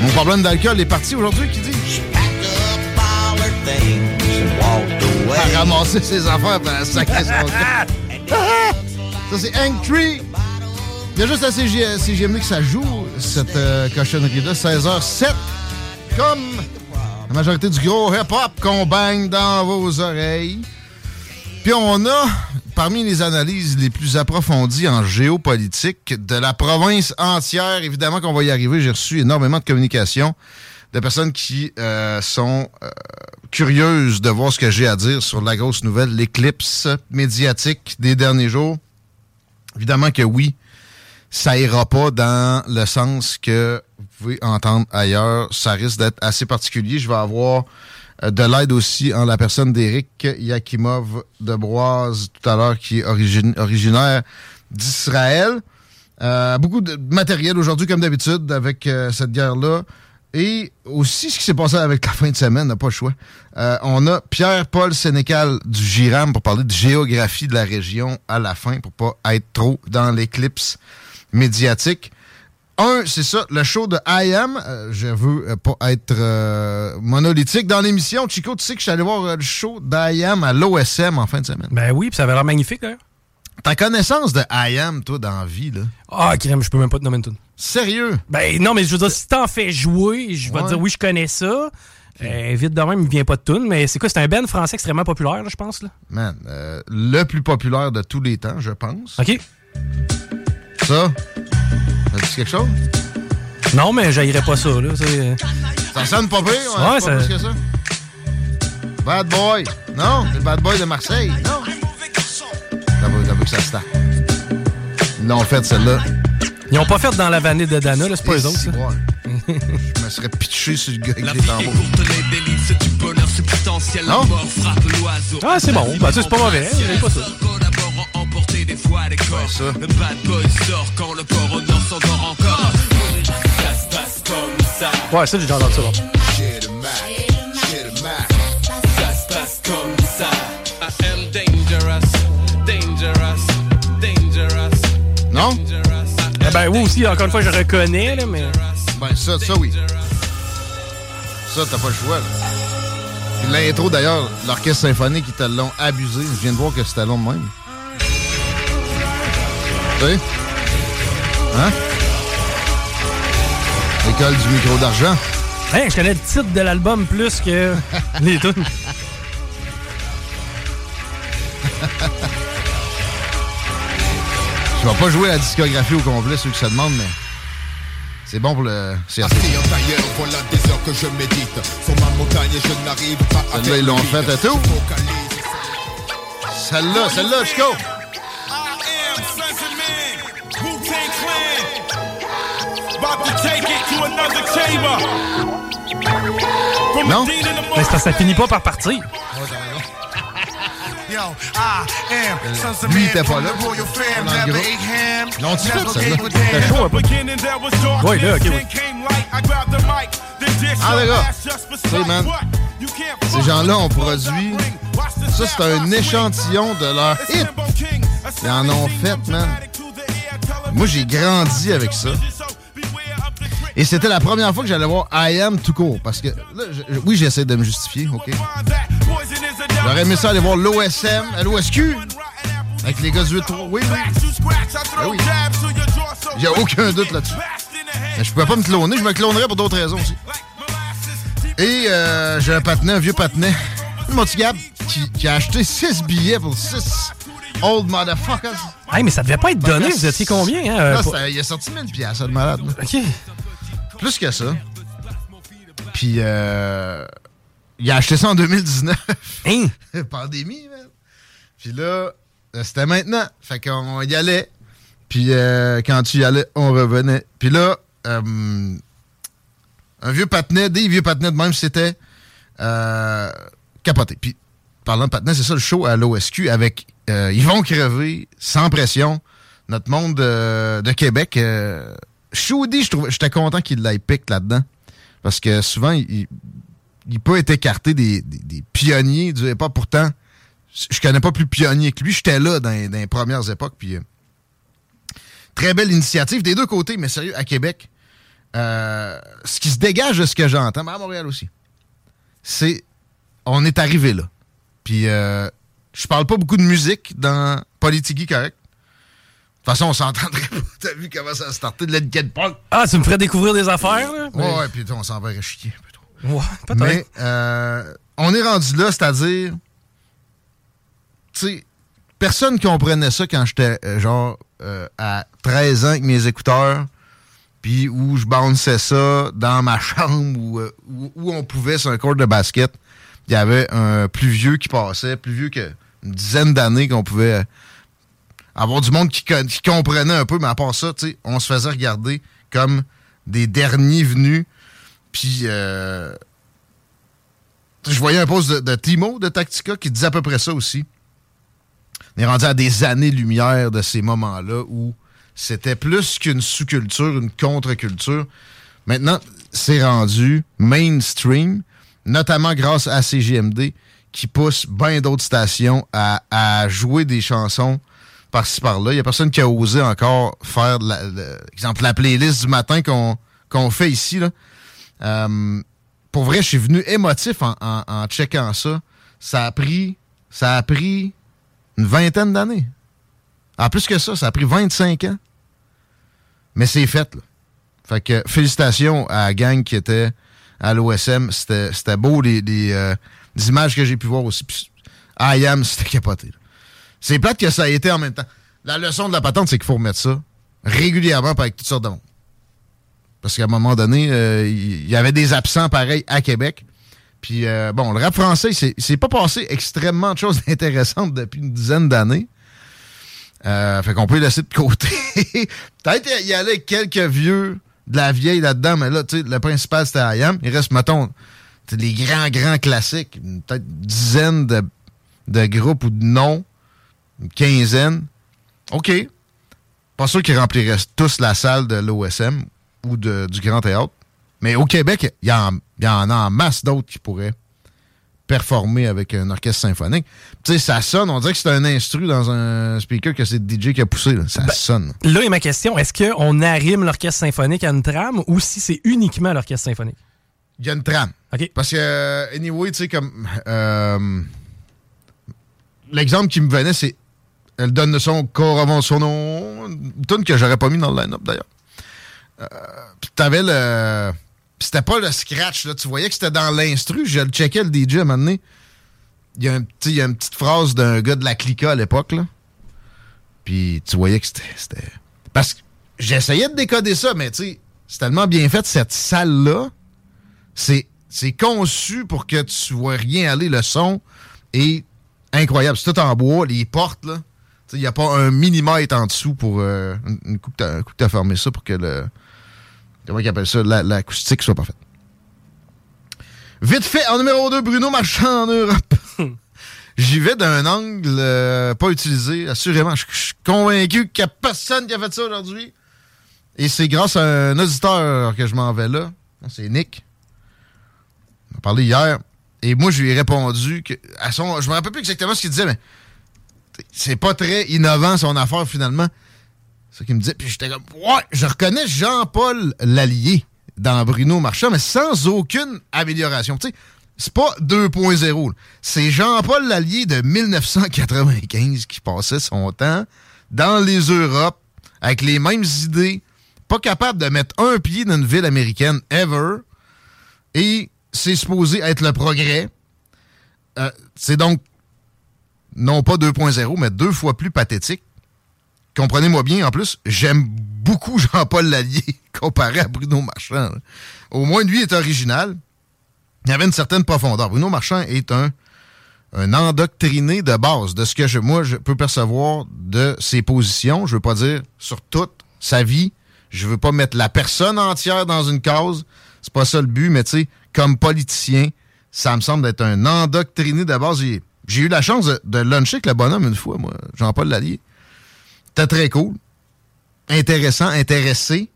Mon problème d'alcool est parti aujourd'hui, qui dit? À ramasser ses affaires pour sacrer son Ça, c'est Hank Tree. Il y a juste à CG, CGMU que ça joue, cette euh, cochonnerie-là, 16h07. Comme la majorité du gros hip-hop qu'on baigne dans vos oreilles. Puis on a, parmi les analyses les plus approfondies en géopolitique de la province entière, évidemment qu'on va y arriver, j'ai reçu énormément de communications de personnes qui euh, sont euh, curieuses de voir ce que j'ai à dire sur la grosse nouvelle, l'éclipse médiatique des derniers jours. Évidemment que oui, ça ira pas dans le sens que vous pouvez entendre ailleurs. Ça risque d'être assez particulier. Je vais avoir de l'aide aussi en la personne d'Éric Yakimov de Broise tout à l'heure, qui est originaire d'Israël. Euh, beaucoup de matériel aujourd'hui, comme d'habitude, avec euh, cette guerre-là. Et aussi ce qui s'est passé avec la fin de semaine, n'a pas le choix. Euh, on a Pierre-Paul Sénécal du GIRAM pour parler de géographie de la région à la fin, pour pas être trop dans l'éclipse médiatique. Un, c'est ça, le show de I Am. Euh, je veux euh, pas être euh, monolithique dans l'émission. Chico, tu sais que je suis allé voir euh, le show d'I Am à l'OSM en fin de semaine. Ben oui, puis ça avait l'air magnifique d'ailleurs. Ta connaissance de I Am, toi, dans la vie, là? Ah, crème, je peux même pas te nommer une tune. Sérieux? Ben non, mais je veux dire, si t'en fais jouer, je vais Ouais. te dire oui, je connais ça. Euh, vite de même, il me vient pas de tune, mais c'est quoi? C'est un band français extrêmement populaire, là, je pense. Là? Man, euh, le plus populaire de tous les temps, je pense. OK. Ça? Dit quelque chose? Non, mais j'haïrais pas ça. Là. c'est, euh, Ça sonne pas pire, ouais, Ouais, pas ça- plus que ça. Bad Boy. Non, c'est le Bad Boy de Marseille. Non. J'avoue, j'avoue que ça se tape. Ils l'ont fait, celle-là. Ils ont pas fait dans la vanille de Dana, là, c'est pas Et eux autres. ça. Je me serais pitché sur le gars avec les tambours. Non? Ah, c'est bon. Ça, c'est pas mauvais. hein, pas ça. Des fois des corps. ça. Le bad boy sort quand le port au nord s'endort encore. Ça se passe comme ça. Ouais, ça, j'ai déjà entendu ça. bon. Ça se passe comme ça. I am dangerous, dangerous, dangerous, Non? Eh ben oui aussi, encore une fois, je reconnais, là, mais. Ben, ça, ça, oui. Ça, t'as pas le choix, là. Puis L'intro, d'ailleurs, l'orchestre symphonique, ils te l'ont abusé. Je viens de voir que c'était long de même. Sais? Hein? L'école du micro d'argent. Hey, je connais le titre de l'album plus que les tunes. Je vais pas jouer la discographie au complet, ceux que ça demande, mais c'est bon pour le en tailleur, voilà des heures que je médite. Sur ma montagne, je n'arrive pas à Celle-là, ils l'ont fait à tout. Celle-là, celle-là, Chico. Non? Mais parce que ça finit pas par partir. Lui, il était pas là. Groupe. L'ont-tu fait, celle-là? C'était chaud un peu. Ouais, là, ok, oui. Ah, d'accord. Tu sais, man, ces gens-là ont produit... Ça, c'est un échantillon de leur hit. Ils en ont fait, man. Moi, j'ai grandi avec ça. Et c'était la première fois que j'allais voir I Am tout court. Parce que, là, je- oui, j'essaie de me justifier, OK? J'aurais aimé ça aller voir l'OSM, l'OSQ. Avec les gars du 8-3. Oui, oui. Ben oui. Il n'y a aucun doute là-dessus. Mais je pouvais pas me cloner, je me clonerais pour d'autres raisons aussi. Et euh, j'ai un patinet, un vieux patinet, mon petit Gab, qui, qui a acheté 6 billets pour 6 old motherfuckers. Hey, mais ça devait pas être donné, vous étiez combien? Hein, euh, Là, pour- c'était- il a sorti 1000 piastres, le malade. OK. Plus que ça. Puis, euh, il a acheté ça en 2019. Hein? Pandémie, man. Puis là, euh, c'était maintenant. Fait qu'on y allait. Puis euh, quand tu y allais, on revenait. Puis là, euh, un vieux patinet, des vieux patinets de même, c'était euh, capoté. Puis, parlant de patinet, c'est ça le show à l'OSQ avec Ils vont crever, sans pression. Notre monde de Québec. Shoudi, j'étais content qu'il l'ait pique là-dedans. Parce que souvent, il, il- peut être écarté des, des- pionniers du hip-hop. Pourtant, je connais pas plus pionnier que lui. J'étais là dans, dans les premières époques. Puis, euh, très belle initiative des deux côtés, mais sérieux, à Québec, euh, ce qui se dégage de ce que j'entends, mais à Montréal aussi, c'est on est arrivé là. Puis, euh, je parle pas beaucoup de musique dans Politigui, correct. De toute façon, on s'entendrait pas. T'as vu comment ça a starté de Linkin Park? Ah, tu me ferais découvrir des affaires, là? Ouais, ouais, puis on s'en va chier un peu trop. Ouais, peut-être. Mais euh, on est rendu là, c'est-à-dire, tu sais, personne comprenait ça quand j'étais euh, genre euh, à 13 ans avec mes écouteurs, puis où je bounçais ça dans ma chambre, où, euh, où, où on pouvait sur un court de basket. Il y avait un plus vieux qui passait, plus vieux qu'une dizaine d'années qu'on pouvait avoir du monde qui, comprenait un peu, mais à part ça, on se faisait regarder comme des derniers venus. Puis, euh, je voyais un post de, Timo de Tactica qui disait à peu près ça aussi. On est rendu à des années-lumière de ces moments-là où c'était plus qu'une sous-culture, une contre-culture. Maintenant, c'est rendu mainstream, notamment grâce à CGMD qui pousse bien d'autres stations à jouer des chansons par-ci par-là. Il n'y a personne qui a osé encore faire, la, exemple, la playlist du matin qu'on qu'on fait ici. Là. Euh, pour vrai, je suis venu émotif en, en, en checkant ça. Ça a pris, ça a pris une vingtaine d'années. En plus que ça, ça a pris 25 ans. Mais c'est fait, là. Fait que félicitations à la gang qui était à l'OSM. C'était c'était beau, les, les, euh, les images que j'ai pu voir aussi. Puis, I am, c'était capoté. là. C'est plate que ça a été en même temps. La leçon de la patente, c'est qu'il faut remettre ça régulièrement avec toutes sortes de monde. Parce qu'à un moment donné, euh, il y, avait des absents pareils à Québec. Puis, euh, bon, le rap français, c'est pas passé extrêmement de choses intéressantes depuis une dizaine d'années. Euh, fait qu'on peut laisser de côté. Peut-être qu'il y allait quelques vieux de la vieille là-dedans, mais là, tu sais, le principal, c'était IAM. Il reste, mettons, les grands, grands classiques. Peut-être une dizaine de, de groupes ou de noms. Une quinzaine. OK. Pas sûr qu'ils rempliraient tous la salle de l'OSM ou de- du Grand Théâtre. Mais au Québec, il y, y en a en masse d'autres qui pourraient performer avec un orchestre symphonique. Tu sais, ça sonne, on dirait que c'est un instru dans un speaker que c'est DJ qui a poussé. là. Ça sonne. Là est ma question. Est-ce qu'on arrime l'orchestre symphonique à une trame ou si c'est uniquement l'orchestre symphonique? Il y a une trame. OK. Parce que, euh, anyway, tu sais, comme. euh, L'exemple qui me venait, c'est. Elle donne son corps avant son nom. Une tune que j'aurais pas mis dans le line-up, d'ailleurs. Euh, Puis t'avais le. C'était pas le scratch, là. Tu voyais que c'était dans l'instru. Je le checkais, le DJ, à un moment donné. Il y a, un petit, y a une petite phrase d'un gars de la Clica à l'époque, là. Puis tu voyais que c'était. c'était- Parce que j'essayais de décoder ça, mais tu sais, c'est tellement bien fait, cette salle-là c'est c'est conçu pour que tu vois rien aller. Le son est incroyable. C'est tout en bois. Les portes, là. Il n'y a pas un millimètre en dessous pour euh, une, coup que t'as fermé ça pour que le. Comment ils appellent ça? la- L'acoustique soit parfaite. Vite fait, en numéro 2, Bruno Marchand en Europe. J'y vais d'un angle euh, pas utilisé, assurément. Je je suis convaincu qu'il n'y a personne qui a fait ça aujourd'hui. Et c'est grâce à un auditeur que je m'en vais là. C'est Nick. On a parlé hier. Et moi, je lui ai répondu que. À son, je me rappelle plus exactement ce qu'il disait, mais c'est pas très innovant son affaire finalement. C'est ça qu'il me disait. Puis j'étais comme, ouais, je reconnais Jean-Paul Lallier dans Bruno Marchand, mais sans aucune amélioration. Tu sais, c'est pas 2.0. là. C'est Jean-Paul Lallier de 1995 qui passait son temps dans les Europes avec les mêmes idées, pas capable de mettre un pied dans une ville américaine ever. Et c'est supposé être le progrès. Euh, c'est donc non pas 2.0, mais deux fois plus pathétique. Comprenez-moi bien, en plus, j'aime beaucoup Jean-Paul Lallier comparé à Bruno Marchand. Au moins, lui est original. Il avait une certaine profondeur. Bruno Marchand est un, endoctriné de base de ce que je, moi je peux percevoir de ses positions. Je veux pas dire sur toute sa vie. Je veux pas mettre la personne entière dans une cause. C'est pas ça le but, mais tu sais, comme politicien, ça me semble être un endoctriné de base. J'ai- J'ai eu la chance de, luncher avec le bonhomme une fois, moi, Jean-Paul Lallier. C'était très cool. Intéressant, intéressé.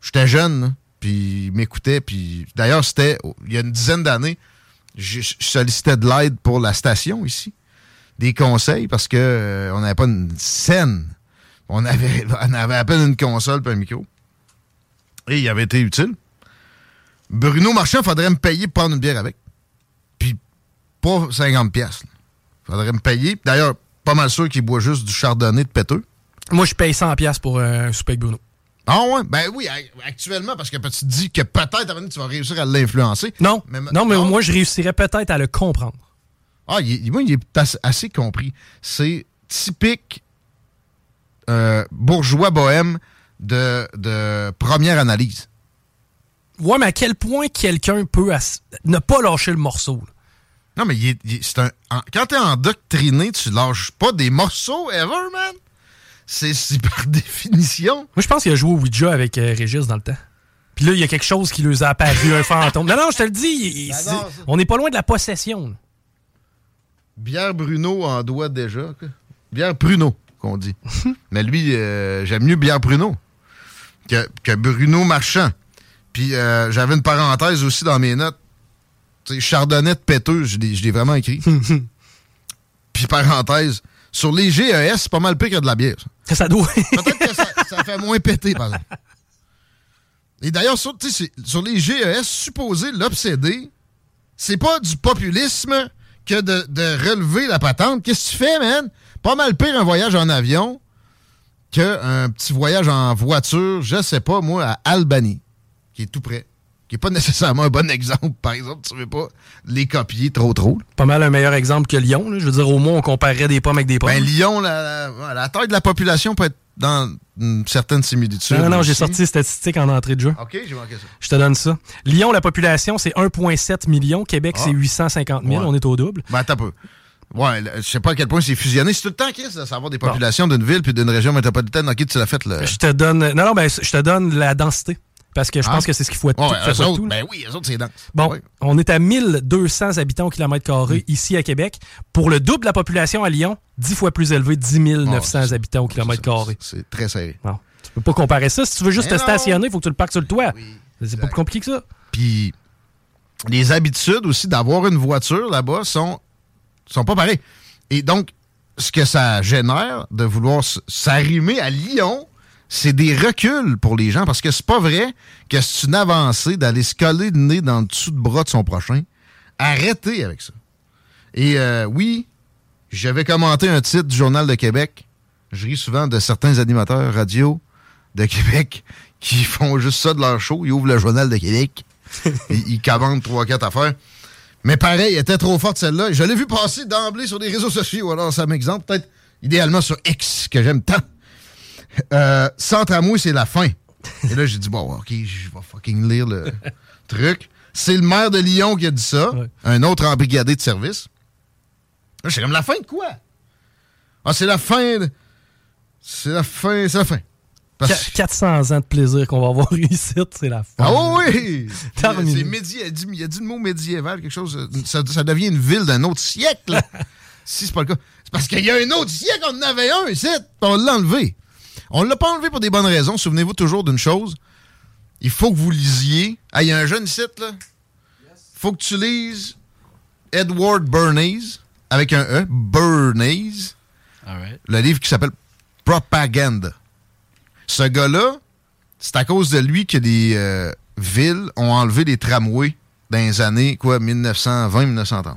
J'étais jeune, là, puis il m'écoutait. Puis d'ailleurs, c'était il y a une dizaine d'années, je sollicitais de l'aide pour la station ici. Des conseils parce que euh, on n'avait pas une scène. On avait, à peine une console et un micro. Et il avait été utile. Bruno Marchand, faudrait me payer pour prendre une bière avec. Pas 50 pièces. Faudrait me payer. D'ailleurs, pas mal sûr qu'il boit juste du chardonnay de péteux. Moi, je paye 100$ piastres pour euh, un souper avec Bruno. Ah ouais? Ben oui, actuellement, parce que tu te dis que peut-être tu vas réussir à l'influencer. Non, Mais- non, mais moi, je réussirais peut-être à le comprendre. Ah, il est, moi, il est assez, assez compris. C'est typique euh, bourgeois bohème de, de première analyse. Ouais, mais à quel point quelqu'un peut ne pas lâcher le morceau? là? Non, mais il il c'est un, en- quand t'es endoctriné, tu lâches pas des morceaux ever, man. C'est c'est par définition. Moi, je pense qu'il a joué au Ouija avec euh, Régis dans le temps. Puis là, il y a quelque chose qui lui a apparu, un fantôme. Non, non, je te le dis, il- c'est- ça. on n'est pas loin de la possession. là. Bière Bruno en doit déjà. quoi. Bière Pruno, qu'on dit. Mais lui, euh, j'aime mieux Bière Pruno que, que Bruno Marchand. Puis euh, j'avais une parenthèse aussi dans mes notes. De péteux, je l'ai vraiment écrit. Puis parenthèse, sur les GES, c'est pas mal pire que de la bière. ça. Ça doit. Peut-être que ça, ça fait moins péter, par exemple. Et d'ailleurs, sur, les GES, supposé l'obséder, c'est pas du populisme que de, de relever la patente. Qu'est-ce que tu fais, man? Pas mal pire un voyage en avion qu'un petit voyage en voiture, je sais pas, moi, à Albanie, qui est tout près. Qui est pas nécessairement un bon exemple, par exemple. Tu veux pas les copier trop, trop. là. Pas mal un meilleur exemple que Lyon. là. Je veux dire, au moins, on comparerait des pommes avec des pommes. Ben, Lyon, la, la- la taille de la population peut être dans une certaine similitude. non, non, non, j'ai sorti les statistiques en entrée de jeu. OK, j'ai manqué ça. Je te donne ça. Lyon, la population, c'est 1,7 million. Québec, Ah. c'est 850 000. Ouais. On est au double. Ben, attends un peu. Ouais, là, je sais pas à quel point c'est fusionné. C'est tout le temps, Chris, de savoir des populations d'une ville puis d'une région métropolitaine. OK, tu l'as fait, le... Je te donne. Non, non, ben, je te donne la densité. Parce que je Ah. pense que c'est ce qu'il faut être. Ouais, tout- eux autres, ben oui, eux autres, c'est dense. Bon, Ouais. on est à 1200 habitants au kilomètre carré Hmm. ici à Québec. Pour le double de la population à Lyon, 10 fois plus élevé, 10 900 Ouais, c'est ça. habitants au kilomètre carré. C'est très serré. Non, tu peux pas comparer ça. Si tu veux juste Mais te non. stationner, il faut que tu le parques sur le toit. Oui, c'est pas plus compliqué que ça. Puis les habitudes aussi d'avoir une voiture là-bas sont, sont pas pareilles. Et donc, ce que ça génère de vouloir s'arrimer à Lyon, c'est des reculs pour les gens parce que c'est pas vrai que c'est une avancée d'aller se coller le nez dans le dessous de bras de son prochain. Arrêtez avec ça. Et euh, oui, j'avais commenté un titre du Journal de Québec. Je ris souvent de certains animateurs radio de Québec qui font juste ça de leur show. Ils ouvrent le Journal de Québec. ils, ils commandent trois, quatre affaires. Mais pareil, elle était trop forte celle-là. Je l'ai vu passer d'emblée sur des réseaux sociaux. Alors, ça m'exemple peut-être idéalement sur X, que j'aime tant. Euh, sans tramway, c'est la fin. Et là, j'ai dit, bon, OK, je vais fucking lire le truc. C'est le maire de Lyon qui a dit ça. Ouais. Un autre embrigadé de service. Là, c'est comme la fin de quoi? Ah, c'est la fin. de- C'est la fin, c'est la fin. Parce- Qu- 400 ans de plaisir qu'on va avoir ici, c'est la fin. Ah oui. C'est il, a dit, il a dit le mot médiéval, quelque chose. Ça, ça devient une ville d'un autre siècle. si c'est pas le cas. C'est parce qu'il y a un autre siècle, on en avait un ici, on l'a enlevé. On l'a pas enlevé pour des bonnes raisons. Souvenez-vous toujours d'une chose. Il faut que vous lisiez. Ah, il y a un jeune site, là. faut que tu lises Edward Bernays, avec un E, Bernays, le livre qui s'appelle Propaganda. Ce gars-là, c'est à cause de lui que les euh, villes ont enlevé les tramways dans les années quoi 1920-1930.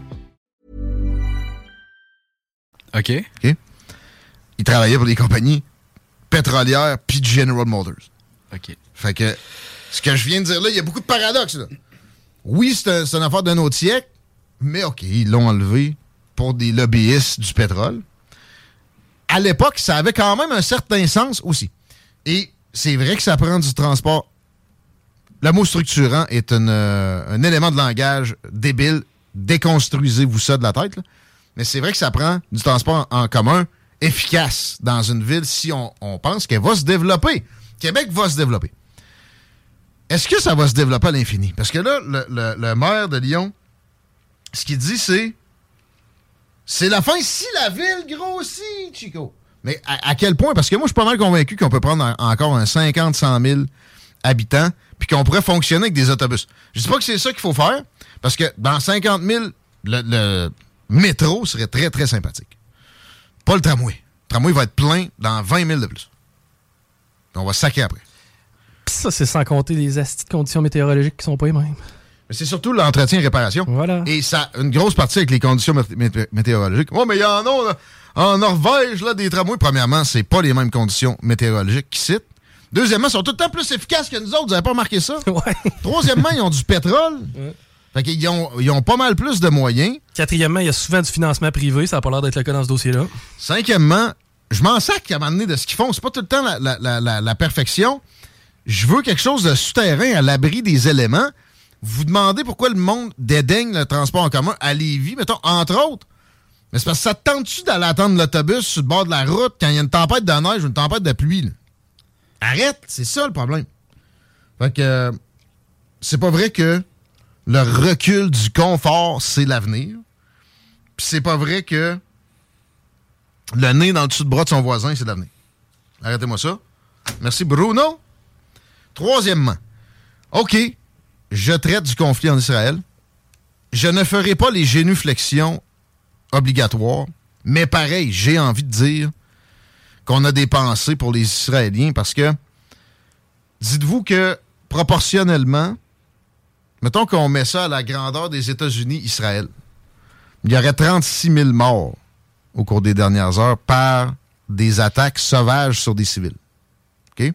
OK. OK? Il travaillait pour des compagnies pétrolières puis General Motors. OK. Fait que ce que je viens de dire là, il y a beaucoup de paradoxes. Là. Oui, c'est un- une affaire d'un autre siècle, mais OK, ils l'ont enlevé pour des lobbyistes du pétrole. À l'époque, ça avait quand même un certain sens aussi. Et c'est vrai que ça prend du transport. Le mot structurant est une, euh, un élément de langage débile. Déconstruisez-vous ça de la tête. là. Mais c'est vrai que ça prend du transport en commun efficace dans une ville si on, pense qu'elle va se développer. Québec va se développer. Est-ce que ça va se développer à l'infini? Parce que là, le, maire de Lyon, ce qu'il dit, c'est c'est la fin si la ville grossit, Chico. Mais à, quel point? Parce que moi, je suis pas mal convaincu qu'on peut prendre en- encore un 50, 100 000 habitants, puis qu'on pourrait fonctionner avec des autobus. Je dis pas que c'est ça qu'il faut faire, parce que dans 50 000, le, le métro serait très, très sympathique. Pas le tramway. Le tramway va être plein dans 20 000 de plus. On va saquer après. Ça, c'est sans compter les astis de conditions météorologiques qui sont pas les mêmes. Mais c'est surtout l'entretien et réparation. Voilà. Et ça une grosse partie avec les conditions mé- mé- météorologiques. Oh, mais il y en a là, en Norvège, là, des tramways. Premièrement, c'est pas les mêmes conditions météorologiques citent. Deuxièmement, ils sont tout le temps plus efficaces que nous autres. Vous avez pas remarqué ça? Ouais. Troisièmement, ils ont du pétrole. Fait qu'ils ont, ils ont pas mal plus de moyens. Quatrièmement, il y a souvent du financement privé. Ça a pas l'air d'être le cas dans ce dossier-là. Cinquièmement, je m'en sac à un moment donné de ce qu'ils font. C'est pas tout le temps la, la- la- la- la perfection. Je veux quelque chose de souterrain à l'abri des éléments. Vous vous demandez pourquoi le monde dédaigne le transport en commun à Lévis, mettons, entre autres. Mais c'est parce que ça te tente-tu d'aller attendre l'autobus sur le bord de la route quand il y a une tempête de neige ou une tempête de pluie? là? Arrête, c'est ça le problème. Fait que euh, c'est pas vrai que le recul du confort, c'est l'avenir. Puis c'est pas vrai que le nez dans le dessous de bras de son voisin, c'est l'avenir. Arrêtez-moi ça. Merci, Bruno. Troisièmement, OK, je traite du conflit en Israël. Je ne ferai pas les génuflexions obligatoires, mais pareil, j'ai envie de dire qu'on a des pensées pour les Israéliens parce que dites-vous que proportionnellement, mettons qu'on met ça à la grandeur des États-Unis, Israël, il y aurait 36 000 morts au cours des dernières heures par des attaques sauvages sur des civils. OK?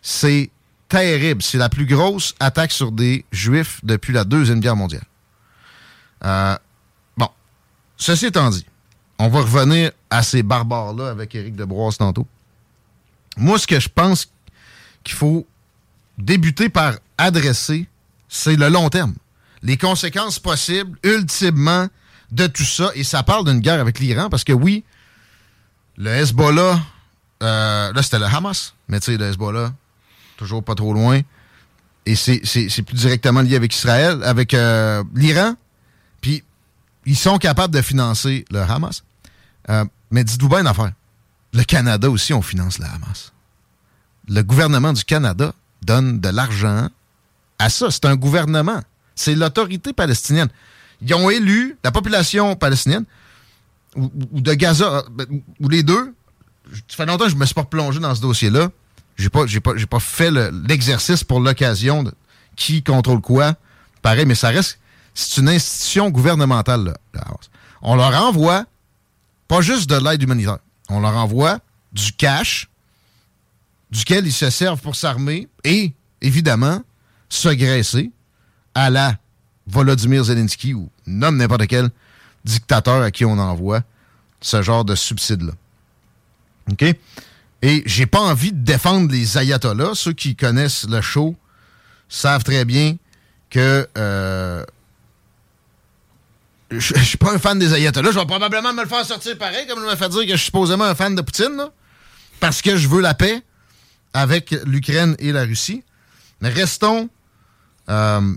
C'est terrible. C'est la plus grosse attaque sur des Juifs depuis la Deuxième Guerre mondiale. Euh, bon. Ceci étant dit, on va revenir à ces barbares-là avec Éric Debroise tantôt. Moi, ce que je pense qu'il faut débuter par adresser, c'est le long terme. Les conséquences possibles, ultimement, de tout ça. Et ça parle d'une guerre avec l'Iran parce que oui, le Hezbollah, euh, là c'était le Hamas, mais tu sais, le Hezbollah, toujours pas trop loin. Et c'est plus directement lié avec Israël, avec euh, l'Iran. Puis ils sont capables de financer le Hamas. Euh, mais dites-vous bien une affaire. Le Canada aussi, on finance le Hamas. Le gouvernement du Canada donne de l'argent à ça. C'est un gouvernement. C'est l'autorité palestinienne. Ils ont élu la population palestinienne ou, de Gaza, euh, ben, ou, les deux. Ça fait longtemps que je me suis pas plongé dans ce dossier-là. J'ai pas, pas, pas fait le- l'exercice pour l'occasion de qui contrôle quoi. Pareil, mais ça reste, c'est une institution gouvernementale. là. On leur envoie pas juste de l'aide humanitaire. On leur envoie du cash duquel ils se servent pour s'armer et, évidemment, se graisser à la Volodymyr Zelensky ou nomme n'importe quel dictateur à qui on envoie ce genre de subside-là. OK? Et j'ai pas envie de défendre les ayatollahs. Ceux qui connaissent le show savent très bien que euh, je, suis pas un fan des ayatollahs. Je vais probablement me le faire sortir pareil, comme je me fait dire que je suis supposément un fan de Poutine, parce que je veux la paix avec l'Ukraine et la Russie. Mais restons euh,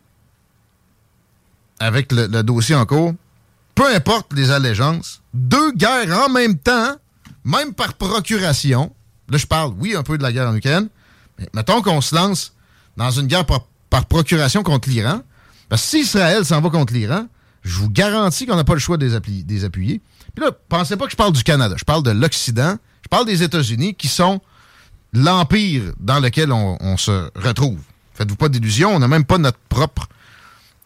avec le, dossier en cours. Peu importe les allégeances, deux guerres en même temps, même par procuration. Là, je parle, oui, un peu de la guerre en Ukraine, mais mettons qu'on se lance dans une guerre par, procuration contre l'Iran. Parce que si Israël s'en va contre l'Iran, je vous garantis qu'on n'a pas le choix de les, appui- des appuyer. Puis là, pensez pas que je parle du Canada. Je parle de l'Occident. Je parle des États-Unis qui sont l'empire dans lequel on se retrouve. Faites-vous pas d'illusions. On n'a même pas notre propre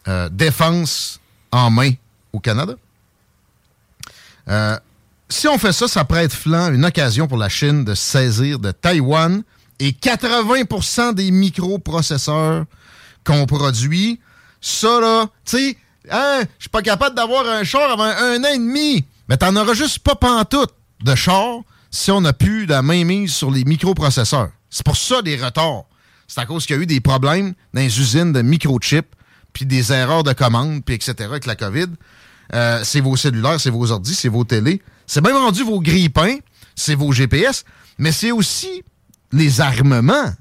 euh, défense en main au Canada. Euh, si on fait ça, ça prête flanc une occasion pour la Chine de saisir de Taïwan et 80% des microprocesseurs qu'on produit. Ça, là, tu sais, hein, je suis pas capable d'avoir un char avant un an et demi. Mais t'en auras juste pas pantoute de char si on n'a plus la main mise sur les microprocesseurs. C'est pour ça des retards. C'est à cause qu'il y a eu des problèmes dans les usines de microchips, puis des erreurs de commande, puis etc. avec la COVID. Euh, c'est vos cellulaires, c'est vos ordis, c'est vos télés. C'est même rendu vos grille-pains, c'est vos GPS, mais c'est aussi les armements.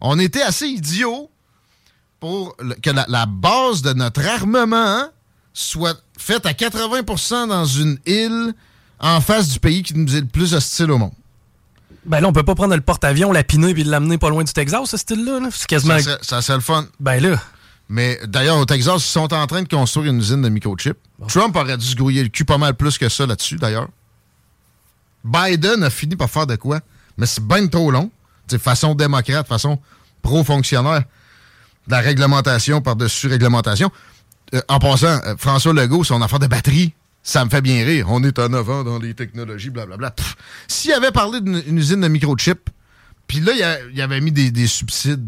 On était assez idiots pour que la, la base de notre armement soit faite à 80% dans une île en face du pays qui nous est le plus hostile au monde. Ben là, on peut pas prendre le porte-avions, l'apiner puis l'amener pas loin du Texas, ce style-là. là. C'est quasiment. Ça, serait le fun. Ben là. Mais d'ailleurs, au Texas, ils sont en train de construire une usine de microchips. Trump aurait dû se grouiller le cul pas mal plus que ça là-dessus, d'ailleurs. Biden a fini par faire de quoi? Mais c'est bien trop long. C'est façon démocrate, façon pro-fonctionnaire. De la réglementation par-dessus réglementation. Euh, en passant, euh, François Legault, son affaire de batterie, ça me fait bien rire. On est en avant dans les technologies, blablabla. S'il avait parlé d'une une usine de microchips, puis là, il, avait mis des, des subsides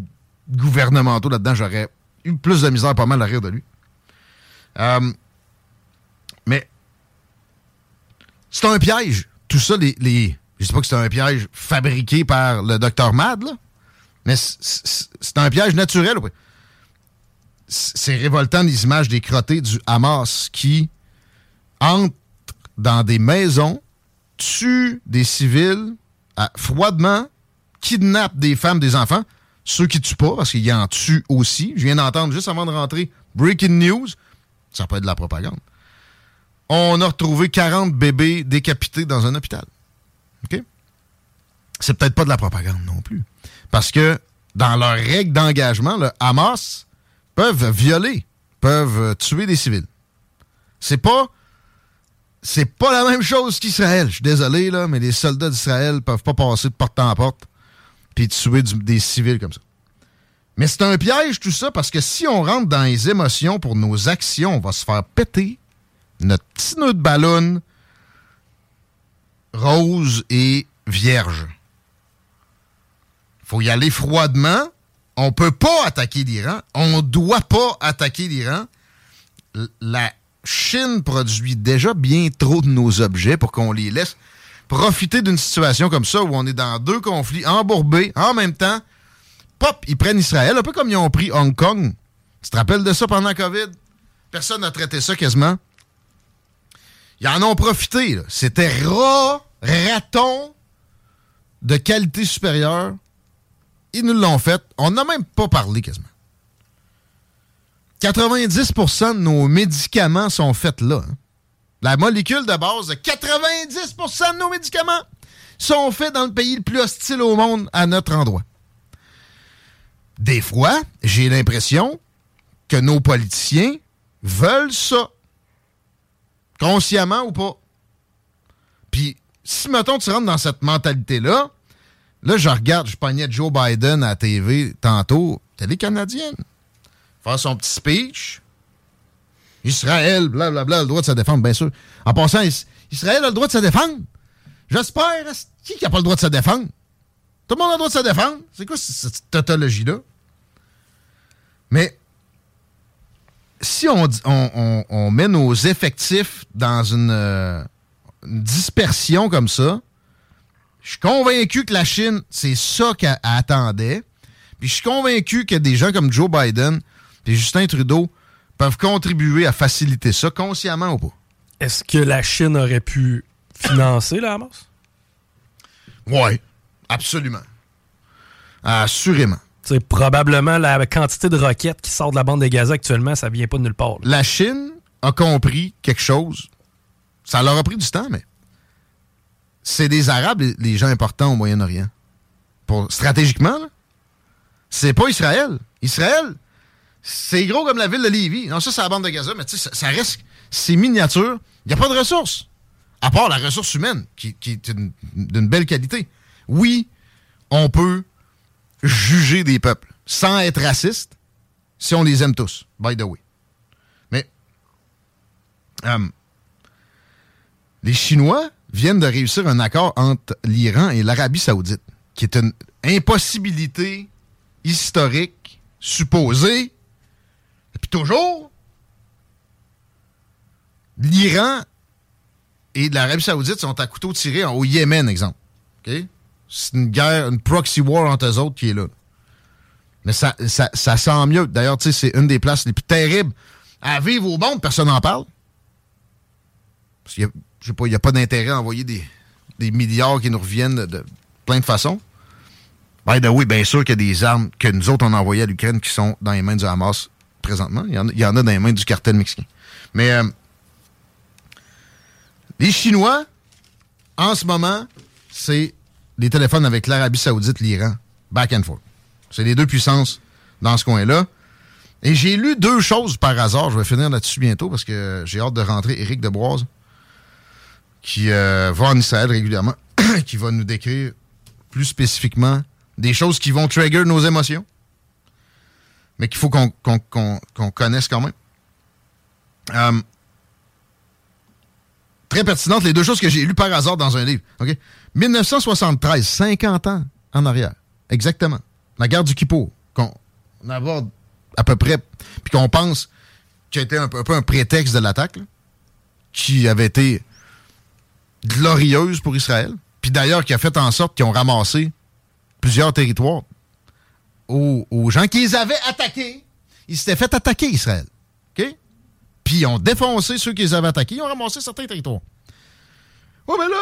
gouvernementaux là-dedans, j'aurais eu plus de misère pas mal à rire de lui. Euh, mais c'est un piège. Tout ça, les, les je sais pas que c'est un piège fabriqué par le docteur Mad, là, mais c'est- un piège naturel. c'est révoltant les images des crottés du Hamas qui entrent dans des maisons, tuent des civils froidement, kidnappent des femmes, des enfants. Ceux qui tuent pas, parce qu'il y en tue aussi. Je viens d'entendre juste avant de rentrer Breaking News. Ça peut être de la propagande. On a retrouvé 40 bébés décapités dans un hôpital. OK? C'est peut-être pas de la propagande non plus. Parce que dans leurs règles d'engagement, le Hamas peuvent violer, peuvent euh, tuer des civils. C'est pas. C'est pas la même chose qu'Israël. Je suis désolé, là, mais les soldats d'Israël peuvent pas passer de porte en porte puis tuer des civils comme ça. Mais c'est un piège tout ça parce que si on rentre dans les émotions pour nos actions, on va se faire péter notre petit nœud de ballon rose et vierge. faut y aller froidement. On peut pas attaquer l'Iran. On doit pas attaquer l'Iran. La Chine produit déjà bien trop de nos objets pour qu'on les laisse profiter d'une situation comme ça où on est dans deux conflits embourbés en même temps. Pop, ils prennent Israël, un peu comme ils ont pris Hong Kong. Tu te rappelles de ça pendant COVID? Personne n'a traité ça quasiment. Ils en ont profité. C'était rat, raton, de qualité supérieure. Ils nous l'ont fait. On n'a même pas parlé quasiment. 90% de nos médicaments sont faits là. hein. La molécule de base de 90% de nos médicaments sont faits dans le pays le plus hostile au monde à notre endroit. Des fois, j'ai l'impression que nos politiciens veulent ça. Consciemment ou pas. Puis, si, mettons, tu rentres dans cette mentalité-là, là, je regarde, je pognais Joe Biden à TV tantôt, télé canadienne, faire son petit speech. Israël, blablabla, a le droit de se défendre, bien sûr. En passant, Is- Israël a le droit de se défendre. J'espère. Qui qui a pas le droit de se défendre? Tout le monde a le droit de se défendre. C'est quoi cette tautologie-là? Mais si on, met nos effectifs dans une, euh, une dispersion comme ça, je suis convaincu que la Chine, c'est ça qu'elle elle attendait. Puis je suis convaincu que des gens comme Joe Biden et Justin Trudeau peuvent contribuer à faciliter ça, consciemment ou pas. Est-ce que la Chine aurait pu financer la Hamas? Oui, absolument. Assurément. C'est probablement la quantité de roquettes qui sort de la bande de Gaza actuellement, ça vient pas de nulle part. là. La Chine a compris quelque chose. Ça leur a pris du temps, mais c'est des Arabes, les, les gens importants au Moyen-Orient. Pour, stratégiquement, là, c'est pas Israël. Israël, c'est gros comme la ville de Lévis. Non, ça, c'est la bande de Gaza, mais tu sais, ça, ça reste, c'est miniature. Il n'y a pas de ressources. À part la ressource humaine, qui, est une- d'une belle qualité. Oui, on peut juger des peuples sans être raciste si on les aime tous, by the way. Mais euh, les Chinois viennent de réussir un accord entre l'Iran et l'Arabie saoudite, qui est une impossibilité historique, supposée, puis toujours, l'Iran et l'Arabie saoudite sont à couteau tiré au Yémen, exemple. C'est une guerre, une proxy war entre eux autres qui est là. Mais ça, ça, sent mieux. D'ailleurs, tu sais, c'est une des places les plus terribles à vivre au monde. Personne n'en parle. Parce qu'il n'y a pas d'intérêt à envoyer des, milliards qui nous reviennent de, plein de façons. By the bien sûr qu'il y a des armes que nous autres, on envoyées à l'Ukraine qui sont dans les mains du Hamas présentement. Il y en, a- dans les mains du cartel mexicain. Mais euh, les Chinois, en ce moment, c'est les téléphones avec l'Arabie Saoudite, l'Iran, back and forth. C'est les deux puissances dans ce coin-là. Et j'ai lu deux choses par hasard. Je vais finir là-dessus bientôt parce que j'ai hâte de rentrer Éric Deboise, qui euh, va en Israël régulièrement, qui va nous décrire plus spécifiquement des choses qui vont trigger nos émotions, mais qu'il faut qu'on connaisse quand même. Euh, très pertinentes, les deux choses que j'ai lues par hasard dans un livre. OK? 1973, 50 ans en arrière. Exactement. La guerre du Kippour, qu'on on aborde à peu près, puis qu'on pense qui a été un peu, un peu un prétexte de l'attaque, qui avait été glorieuse pour Israël, puis d'ailleurs qui a fait en sorte qu'ils ont ramassé plusieurs territoires aux, gens qui les avaient attaqués. Ils s'étaient fait attaquer, Israël. OK? Puis ils ont défoncé ceux qui les avaient attaqués. Ils ont ramassé certains territoires. Oh, mais là,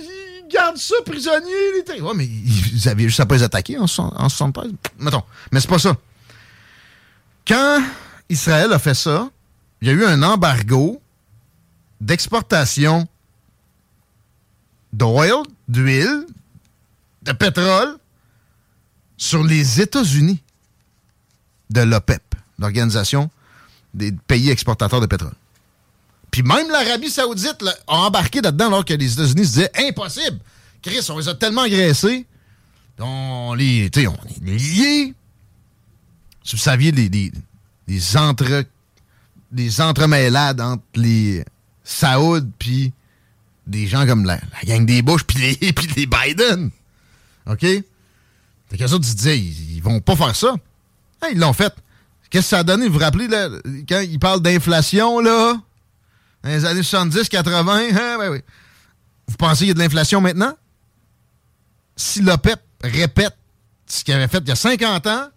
ils ils gardent ça prisonnier, les territoires. Mais ils avaient juste à pas les attaquer en, en 73. Mettons. Mais c'est pas ça. Quand Israël a fait ça, il y a eu un embargo d'exportation d'oil, d'huile, de pétrole sur les États-Unis de l'OPEP, l'Organisation des pays exportateurs de pétrole. Puis même l'Arabie Saoudite a embarqué là-dedans alors que les États-Unis se disaient impossible. Chris, on les a tellement agressés. On les, tu on. Si vous saviez les, entre les entremêlades entre les Saouds puis des gens comme la, gang des Bush puis les, les Biden. OK? Fait autres, ils se disaient, ils, ils vont pas faire ça. Ah, ils l'ont fait. Qu'est-ce que ça a donné? Vous vous rappelez, quand ils parlent d'inflation, là, dans les années 70, 80, hein? Vous pensez qu'il y a de l'inflation maintenant? Si l'OPEP répète ce qu'il avait fait il y a 50 ans,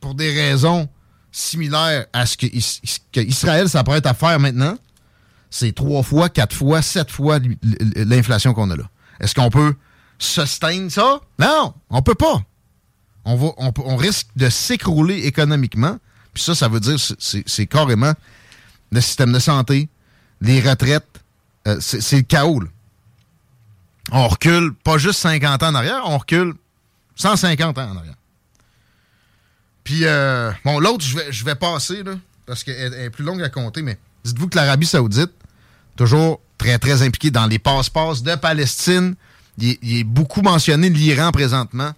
pour des raisons similaires à ce que, que Israël s'apprête à faire maintenant, c'est trois fois, quatre fois, sept fois l'inflation qu'on a là. Est-ce qu'on peut sustain ça? Non, on peut pas. On, risque de s'écrouler économiquement. Puis ça, ça veut dire c'est- carrément le système de santé, les retraites. euh, c'est le chaos. là. On recule pas juste 50 ans en arrière, on recule 150 ans en arrière. Puis, euh, bon, l'autre, je vais, je passer, parce qu'elle elle est plus longue à compter, mais dites-vous que l'Arabie Saoudite, toujours très, très impliquée dans les passe-passe de Palestine, il est, il est beaucoup mentionné l'Iran présentement,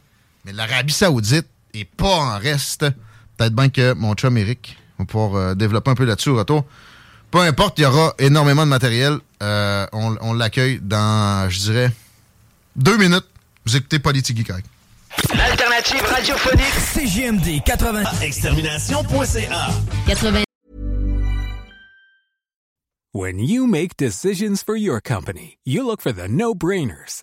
mais l'Arabie Saoudite est pas en reste. Peut-être bien que mon chum Eric va pouvoir euh, développer un peu là-dessus au retour. Peu importe, il y aura énormément de matériel. Euh, on on l'accueille dans, je dirais, deux minutes. Vous écoutez Politique Y. L'alternative Alternative radiophonique. CJMD 80. Extermination.ca. 80. When you make decisions for your company, you look for the no-brainers.